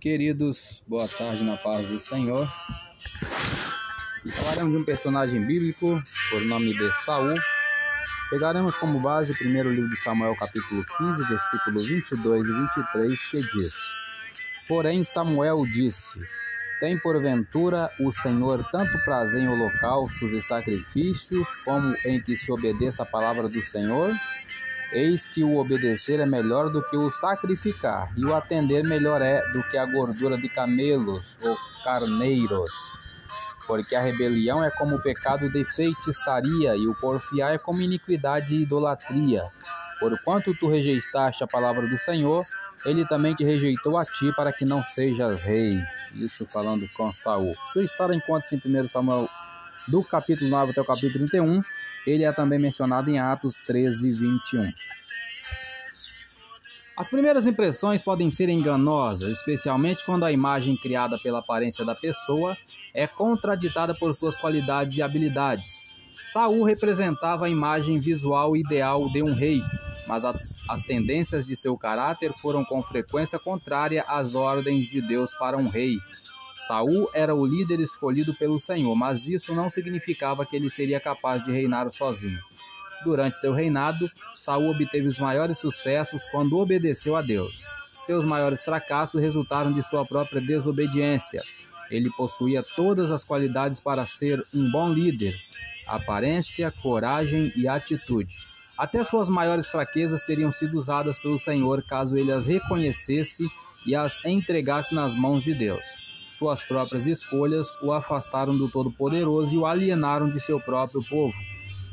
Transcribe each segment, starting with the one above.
Queridos, boa tarde na paz do Senhor. Falaremos de um personagem bíblico por nome de Saul. Pegaremos como base o primeiro livro de Samuel, capítulo 15, versículo 22 e 23, que diz: Porém Samuel disse: Tem porventura o Senhor tanto prazer em holocaustos e sacrifícios, como em que se obedeça a palavra do Senhor? Eis que o obedecer é melhor do que o sacrificar, e o atender melhor é do que a gordura de camelos ou carneiros. Porque a rebelião é como o pecado de feitiçaria, e o porfiar é como iniquidade e idolatria. Porquanto tu rejeitaste a palavra do Senhor, ele também te rejeitou a ti para que não sejas rei. Isso falando com Saul. Sua história encontra-se em 1 Samuel do capítulo 9 até o capítulo 31 ele é também mencionado em Atos 13, 21. As primeiras impressões podem ser enganosas, especialmente quando a imagem criada pela aparência da pessoa é contraditada por suas qualidades e habilidades. Saul representava a imagem visual ideal de um rei, mas a, as tendências de seu caráter foram com frequência contrária às ordens de Deus para um rei. Saul era o líder escolhido pelo Senhor, mas isso não significava que ele seria capaz de reinar sozinho. Durante seu reinado, Saul obteve os maiores sucessos quando obedeceu a Deus. Seus maiores fracassos resultaram de sua própria desobediência. Ele possuía todas as qualidades para ser um bom líder: aparência, coragem e atitude. Até suas maiores fraquezas teriam sido usadas pelo Senhor caso ele as reconhecesse e as entregasse nas mãos de Deus suas próprias escolhas o afastaram do Todo-Poderoso e o alienaram de seu próprio povo.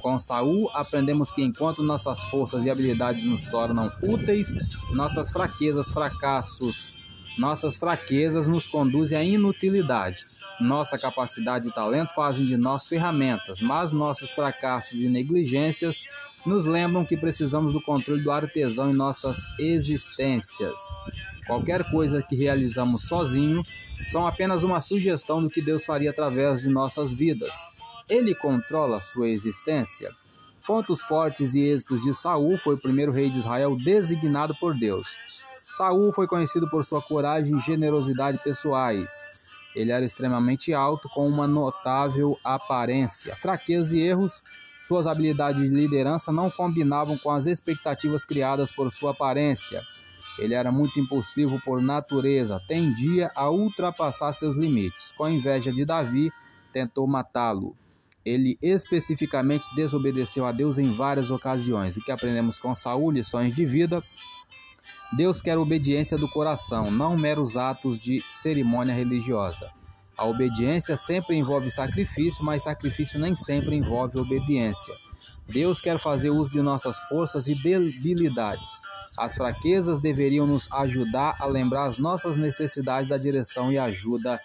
Com Saul, aprendemos que enquanto nossas forças e habilidades nos tornam úteis, nossas fraquezas, fracassos, nossas fraquezas nos conduzem à inutilidade. Nossa capacidade e talento fazem de nós ferramentas, mas nossos fracassos e negligências nos lembram que precisamos do controle do artesão em nossas existências. Qualquer coisa que realizamos sozinho são apenas uma sugestão do que Deus faria através de nossas vidas. Ele controla sua existência. Pontos fortes e êxitos de Saul foi o primeiro rei de Israel designado por Deus. Saul foi conhecido por sua coragem e generosidade pessoais. Ele era extremamente alto, com uma notável aparência. Fraquezas e erros, suas habilidades de liderança não combinavam com as expectativas criadas por sua aparência. Ele era muito impulsivo por natureza, tendia a ultrapassar seus limites. Com inveja de Davi, tentou matá-lo. Ele especificamente desobedeceu a Deus em várias ocasiões. O que aprendemos com Saul, lições de vida. Deus quer obediência do coração, não meros atos de cerimônia religiosa. A obediência sempre envolve sacrifício, mas sacrifício nem sempre envolve obediência. Deus quer fazer uso de nossas forças e debilidades. As fraquezas deveriam nos ajudar a lembrar as nossas necessidades da direção e ajuda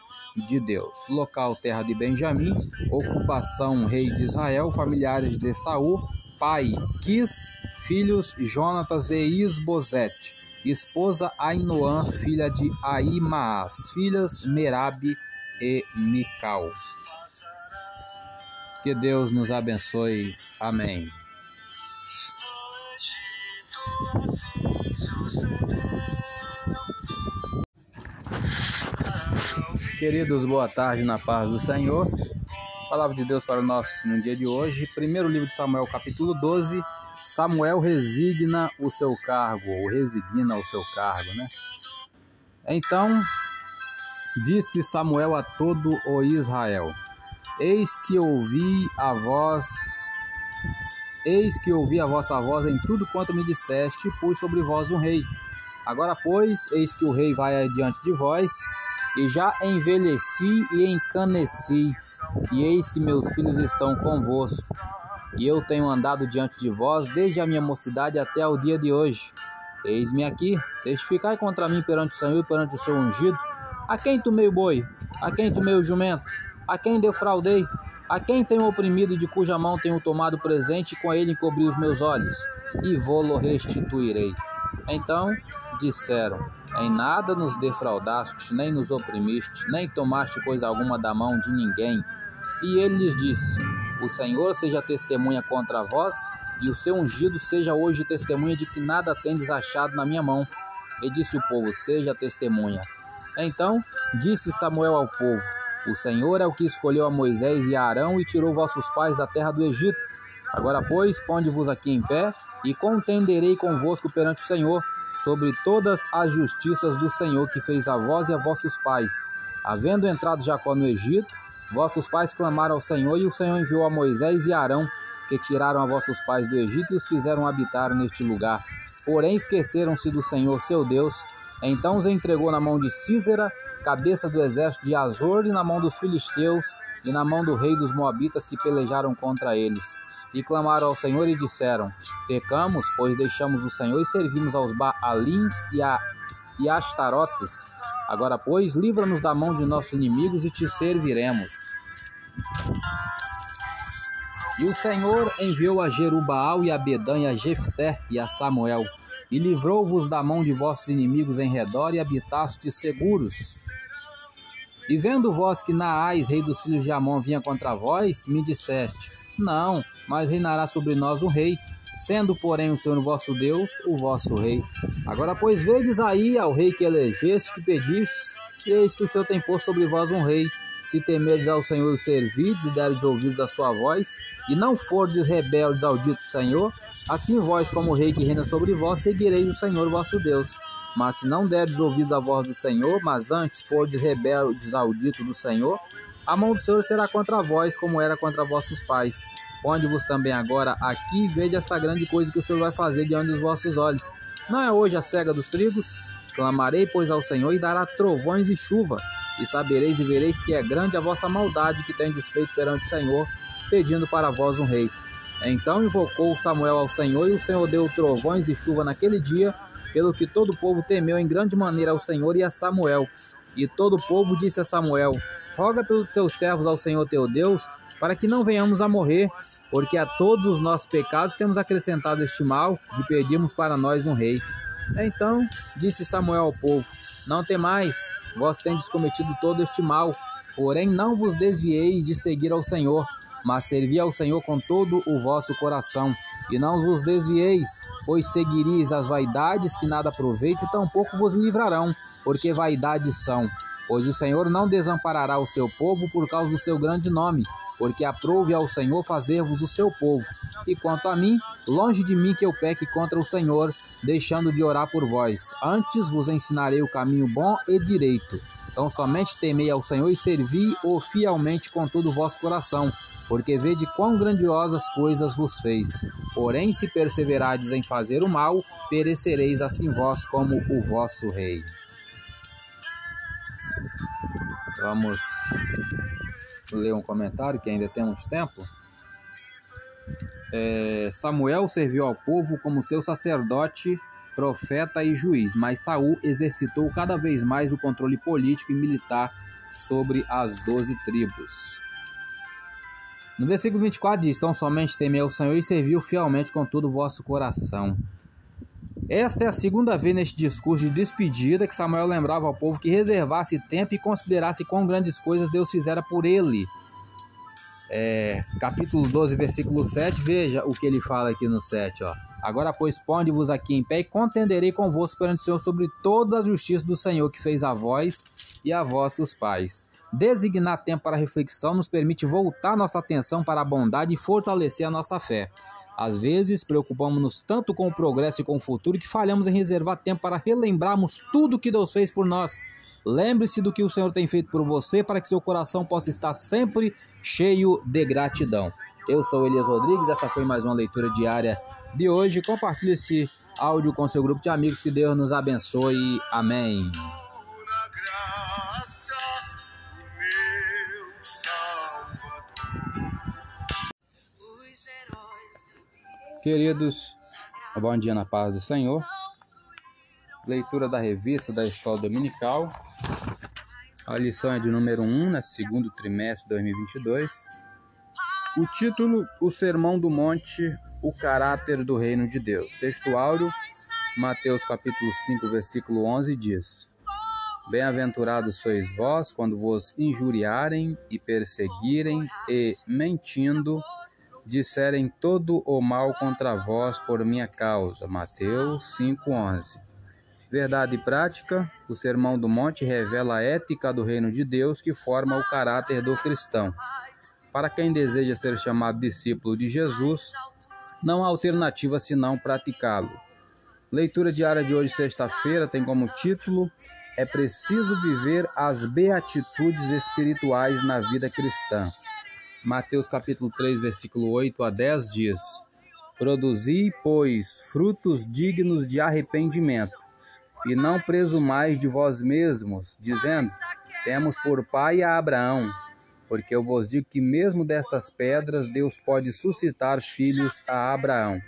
de Deus. Local terra de Benjamim, ocupação rei de Israel, familiares de Saul, pai Quis, filhos Jonatas e Isbosete, esposa Ainoã, filha de Aimaas, filhas Merabe e Mical. Que Deus nos abençoe. Amém. Queridos, boa tarde na paz do Senhor. Palavra de Deus para nós no dia de hoje. Primeiro livro de Samuel, capítulo 12. Samuel resigna o seu cargo, ou resigna o seu cargo, né? Então, disse Samuel a todo o Israel: Eis que ouvi a voz Eis que ouvi a vossa voz em tudo quanto me disseste, pus sobre vós um rei. Agora, pois, eis que o rei vai adiante de vós, e já envelheci e encaneci, e eis que meus filhos estão convosco. E eu tenho andado diante de vós desde a minha mocidade até o dia de hoje. Eis-me aqui, testificai contra mim perante o Senhor e perante o seu ungido. A quem tomei o boi? A quem tomei o jumento? A quem defraudei? A quem tenho oprimido e de cuja mão tenho tomado presente, com ele encobri os meus olhos, e vou-lo restituirei. Então disseram: Em nada nos defraudaste, nem nos oprimiste, nem tomaste coisa alguma da mão de ninguém. E ele lhes disse: O Senhor seja testemunha contra vós, e o seu ungido seja hoje testemunha de que nada tendes achado na minha mão. E disse o povo: Seja testemunha. Então disse Samuel ao povo: O Senhor é o que escolheu a Moisés e a Arão e tirou vossos pais da terra do Egito. Agora, pois, ponde-vos aqui em pé e contenderei convosco perante o Senhor sobre todas as justiças do Senhor que fez a vós e a vossos pais. Havendo entrado Jacó no Egito, vossos pais clamaram ao Senhor e o Senhor enviou a Moisés e a Arão, que tiraram a vossos pais do Egito e os fizeram habitar neste lugar. Porém esqueceram-se do Senhor seu Deus. Então os entregou na mão de Císera, cabeça do exército de Azor, e na mão dos filisteus, e na mão do rei dos Moabitas que pelejaram contra eles. E clamaram ao Senhor e disseram: Pecamos, pois deixamos o Senhor e servimos aos Baalins e a e Astarotes. Agora, pois, livra-nos da mão de nossos inimigos e te serviremos. E o Senhor enviou a Jerubaal e a Bedã e a Jefté e a Samuel, e livrou-vos da mão de vossos inimigos em redor e habitastes seguros. E vendo vós que Naás, rei dos filhos de Amon, vinha contra vós, me disseste: Não, mas reinará sobre nós um rei, sendo, porém, o Senhor vosso Deus o vosso rei. Agora, pois, vedes aí ao rei que elegeste, que pedistes, e eis que o Senhor tem posto sobre vós um rei. Se temerdes ao Senhor e servides e derdes ouvidos à sua voz, e não fordes rebeldes ao dito Senhor, assim vós, como rei que reina sobre vós, seguireis o Senhor vosso Deus. Mas se não derdes ouvidos à voz do Senhor, mas antes fordes rebeldes ao dito do Senhor, a mão do Senhor será contra vós, como era contra vossos pais. Ponde-vos também agora aqui e vede esta grande coisa que o Senhor vai fazer diante dos vossos olhos. Não é hoje a cega dos trigos? Clamarei, pois, ao Senhor e dará trovões e chuva, e sabereis e vereis que é grande a vossa maldade que tendes feito perante o Senhor, pedindo para vós um rei. Então invocou Samuel ao Senhor, e o Senhor deu trovões e chuva naquele dia, pelo que todo o povo temeu em grande maneira ao Senhor e a Samuel. E todo o povo disse a Samuel: Roga pelos teus servos ao Senhor teu Deus, para que não venhamos a morrer, porque a todos os nossos pecados temos acrescentado este mal de pedirmos para nós um rei. Então disse Samuel ao povo: Não temais, vós tendes cometido todo este mal, porém não vos desvieis de seguir ao Senhor, mas servi ao Senhor com todo o vosso coração e não vos desvieis, pois seguireis as vaidades que nada aproveitam e tampouco vos livrarão, porque vaidades são. Pois o Senhor não desamparará o seu povo por causa do seu grande nome, porque aprove ao Senhor fazer-vos o seu povo. E quanto a mim, longe de mim que eu peque contra o Senhor, deixando de orar por vós. Antes vos ensinarei o caminho bom e direito. Então somente temei ao Senhor e servi-o fielmente com todo o vosso coração, porque vede quão grandiosas coisas vos fez. Porém, se perseverardes em fazer o mal, perecereis assim vós como o vosso rei. Vamos ler um comentário que ainda temos tempo. É, Samuel serviu ao povo como seu sacerdote, profeta e juiz, mas Saul exercitou cada vez mais o controle político e militar sobre as doze tribos. No versículo 24 diz: Então somente temeu o Senhor e serviu fielmente com todo o vosso coração. Esta é a segunda vez neste discurso de despedida que Samuel lembrava ao povo que reservasse tempo e considerasse quão grandes coisas Deus fizera por ele. É, capítulo 12, versículo 7, veja o que ele fala aqui no 7. Ó. Agora, pois, ponde-vos aqui em pé e contenderei convosco perante o Senhor sobre todas as justiças do Senhor que fez a vós e a vossos pais. Designar tempo para reflexão nos permite voltar nossa atenção para a bondade e fortalecer a nossa fé. Às vezes, preocupamos-nos tanto com o progresso e com o futuro que falhamos em reservar tempo para relembrarmos tudo que Deus fez por nós. Lembre-se do que o Senhor tem feito por você para que seu coração possa estar sempre cheio de gratidão. Eu sou Elias Rodrigues, essa foi mais uma leitura diária de hoje. Compartilhe esse áudio com seu grupo de amigos. Que Deus nos abençoe. Amém. Queridos, bom dia na paz do Senhor. Leitura da revista da Escola Dominical. A lição é de número 1, né, segundo trimestre de 2022. O título: O Sermão do Monte, o caráter do reino de Deus. Texto áureo, Mateus capítulo 5, versículo 11 diz: Bem-aventurados sois vós quando vos injuriarem e perseguirem e mentindo disserem todo o mal contra vós por minha causa. Mateus 5:11. Verdade prática, o Sermão do Monte revela a ética do reino de Deus que forma o caráter do cristão. Para quem deseja ser chamado discípulo de Jesus, não há alternativa senão praticá-lo. Leitura diária de hoje, sexta-feira, tem como título É preciso viver as beatitudes espirituais na vida cristã. Mateus capítulo 3, versículo 8 a 10 diz: Produzi, pois, frutos dignos de arrependimento e não presumais de vós mesmos, dizendo: Temos por pai a Abraão. Porque eu vos digo que, mesmo destas pedras, Deus pode suscitar filhos a Abraão.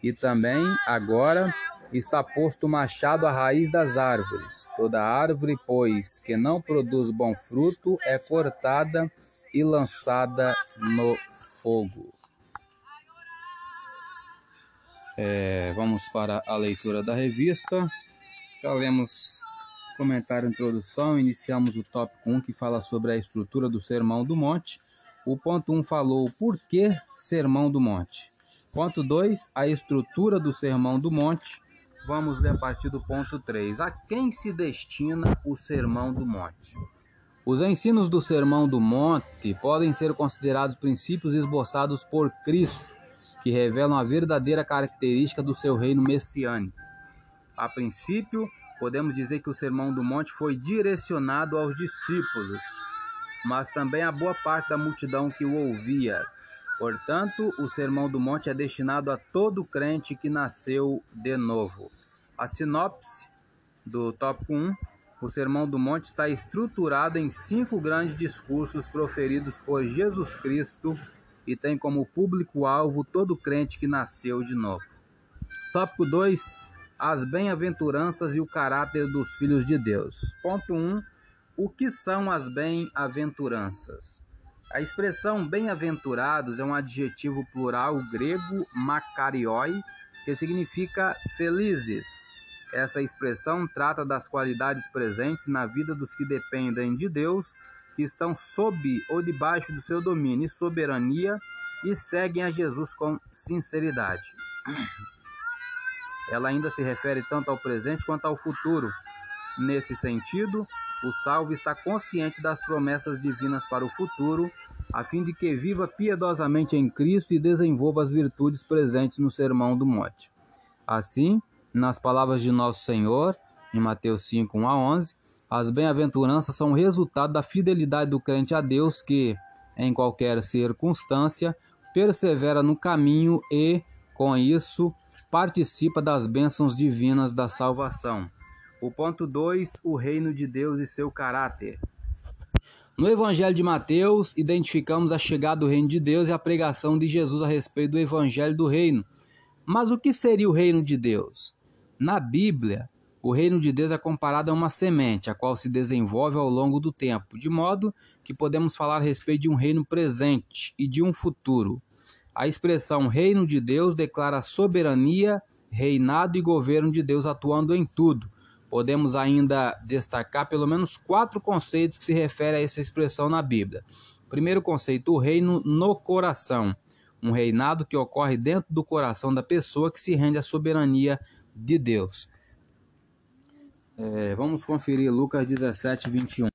E também, agora, está posto o machado à raiz das árvores. Toda árvore, pois, que não produz bom fruto, é cortada e lançada no fogo. É, vamos para a leitura da revista. Já lemos comentário introdução, iniciamos o tópico 1 que fala sobre a estrutura do Sermão do Monte. O ponto 1 falou por que Sermão do Monte. Ponto 2, a estrutura do Sermão do Monte. Vamos ler a partir do ponto 3. A quem se destina o Sermão do Monte? Os ensinos do Sermão do Monte podem ser considerados princípios esboçados por Cristo, que revelam a verdadeira característica do seu reino messiânico. A princípio, podemos dizer que o Sermão do Monte foi direcionado aos discípulos, mas também a boa parte da multidão que o ouvia. Portanto, o Sermão do Monte é destinado a todo crente que nasceu de novo. A sinopse do tópico 1 o Sermão do Monte está estruturado em cinco grandes discursos proferidos por Jesus Cristo e tem como público-alvo todo crente que nasceu de novo. Tópico 2 as bem-aventuranças e o caráter dos filhos de Deus. Ponto 1. Um, o que são as bem-aventuranças? A expressão bem-aventurados é um adjetivo plural grego makarioi, que significa felizes. Essa expressão trata das qualidades presentes na vida dos que dependem de Deus, que estão sob ou debaixo do seu domínio e soberania e seguem a Jesus com sinceridade. Ela ainda se refere tanto ao presente quanto ao futuro. Nesse sentido, o salvo está consciente das promessas divinas para o futuro, a fim de que viva piedosamente em Cristo e desenvolva as virtudes presentes no Sermão do Monte. Assim, nas palavras de nosso Senhor, em Mateus 5, 1 a 11, as bem-aventuranças são resultado da fidelidade do crente a Deus que, em qualquer circunstância, persevera no caminho e, com isso, participa das bênçãos divinas da salvação. O ponto 2, o reino de Deus e seu caráter. No Evangelho de Mateus, identificamos a chegada do reino de Deus e a pregação de Jesus a respeito do Evangelho do reino. Mas o que seria o reino de Deus? Na Bíblia, o reino de Deus é comparado a uma semente, a qual se desenvolve ao longo do tempo, de modo que podemos falar a respeito de um reino presente e de um futuro. A expressão reino de Deus declara soberania, reinado e governo de Deus atuando em tudo. Podemos ainda destacar pelo menos quatro conceitos que se referem a essa expressão na Bíblia. Primeiro conceito, o reino no coração. Um reinado que ocorre dentro do coração da pessoa que se rende à soberania de Deus. É, vamos conferir Lucas 17, 21.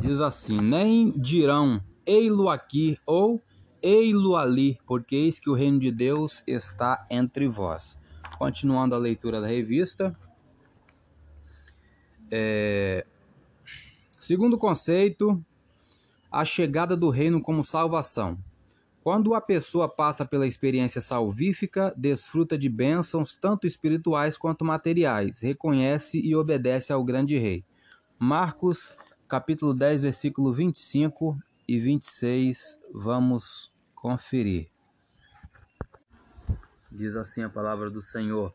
Diz assim: Nem dirão ei-lo aqui ou ei-lo ali, porque eis que o reino de Deus está entre vós. Continuando a leitura da revista. É... Segundo conceito, a chegada do reino como salvação. Quando a pessoa passa pela experiência salvífica, desfruta de bênçãos tanto espirituais quanto materiais, reconhece e obedece ao grande rei. Marcos, capítulo 10, versículo 25 e 26, vamos conferir. Diz assim a palavra do Senhor: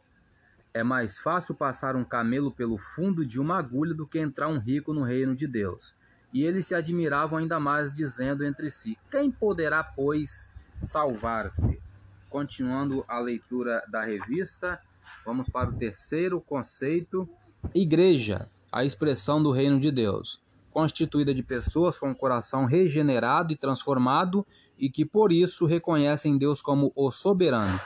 É mais fácil passar um camelo pelo fundo de uma agulha do que entrar um rico no reino de Deus. E eles se admiravam ainda mais, dizendo entre si: Quem poderá, pois, salvar-se? Continuando a leitura da revista, vamos para o terceiro conceito: Igreja, a expressão do reino de Deus constituída de pessoas com o coração regenerado e transformado e que por isso reconhecem Deus como o soberano.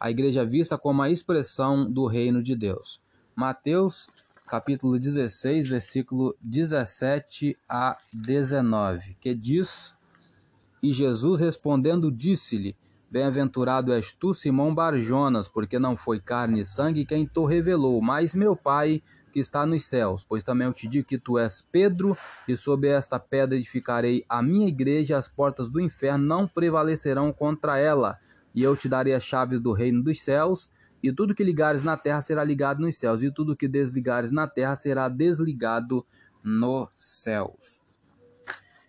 A igreja vista como a expressão do reino de Deus. Mateus, capítulo 16, versículo 17 a 19, que diz: E Jesus respondendo disse-lhe: Bem-aventurado és tu, Simão Barjonas, porque não foi carne e sangue quem te revelou, mas meu Pai que está nos céus. Pois também eu te digo que tu és Pedro, e sob esta pedra edificarei a minha igreja, as portas do inferno não prevalecerão contra ela. E eu te darei a chave do reino dos céus, e tudo que ligares na terra será ligado nos céus, e tudo que desligares na terra será desligado nos céus.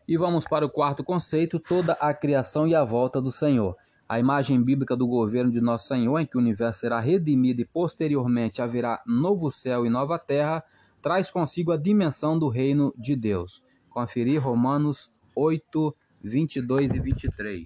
E vamos para o quarto conceito: toda a criação e a volta do Senhor. A imagem bíblica do governo de Nosso Senhor, em que o universo será redimido e posteriormente haverá novo céu e nova terra, traz consigo a dimensão do reino de Deus. Conferir Romanos 8, 22 e 23.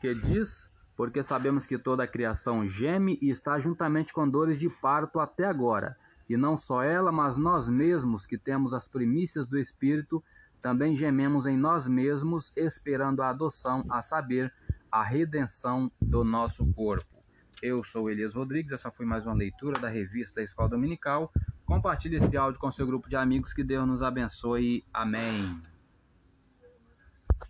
Que diz: Porque sabemos que toda a criação geme e está juntamente com dores de parto até agora. E não só ela, mas nós mesmos, que temos as primícias do Espírito, também gememos em nós mesmos, esperando a adoção, a saber, a redenção do nosso corpo. Eu sou Elias Rodrigues, essa foi mais uma leitura da revista da Escola Dominical. Compartilhe esse áudio com seu grupo de amigos, que Deus nos abençoe. Amém.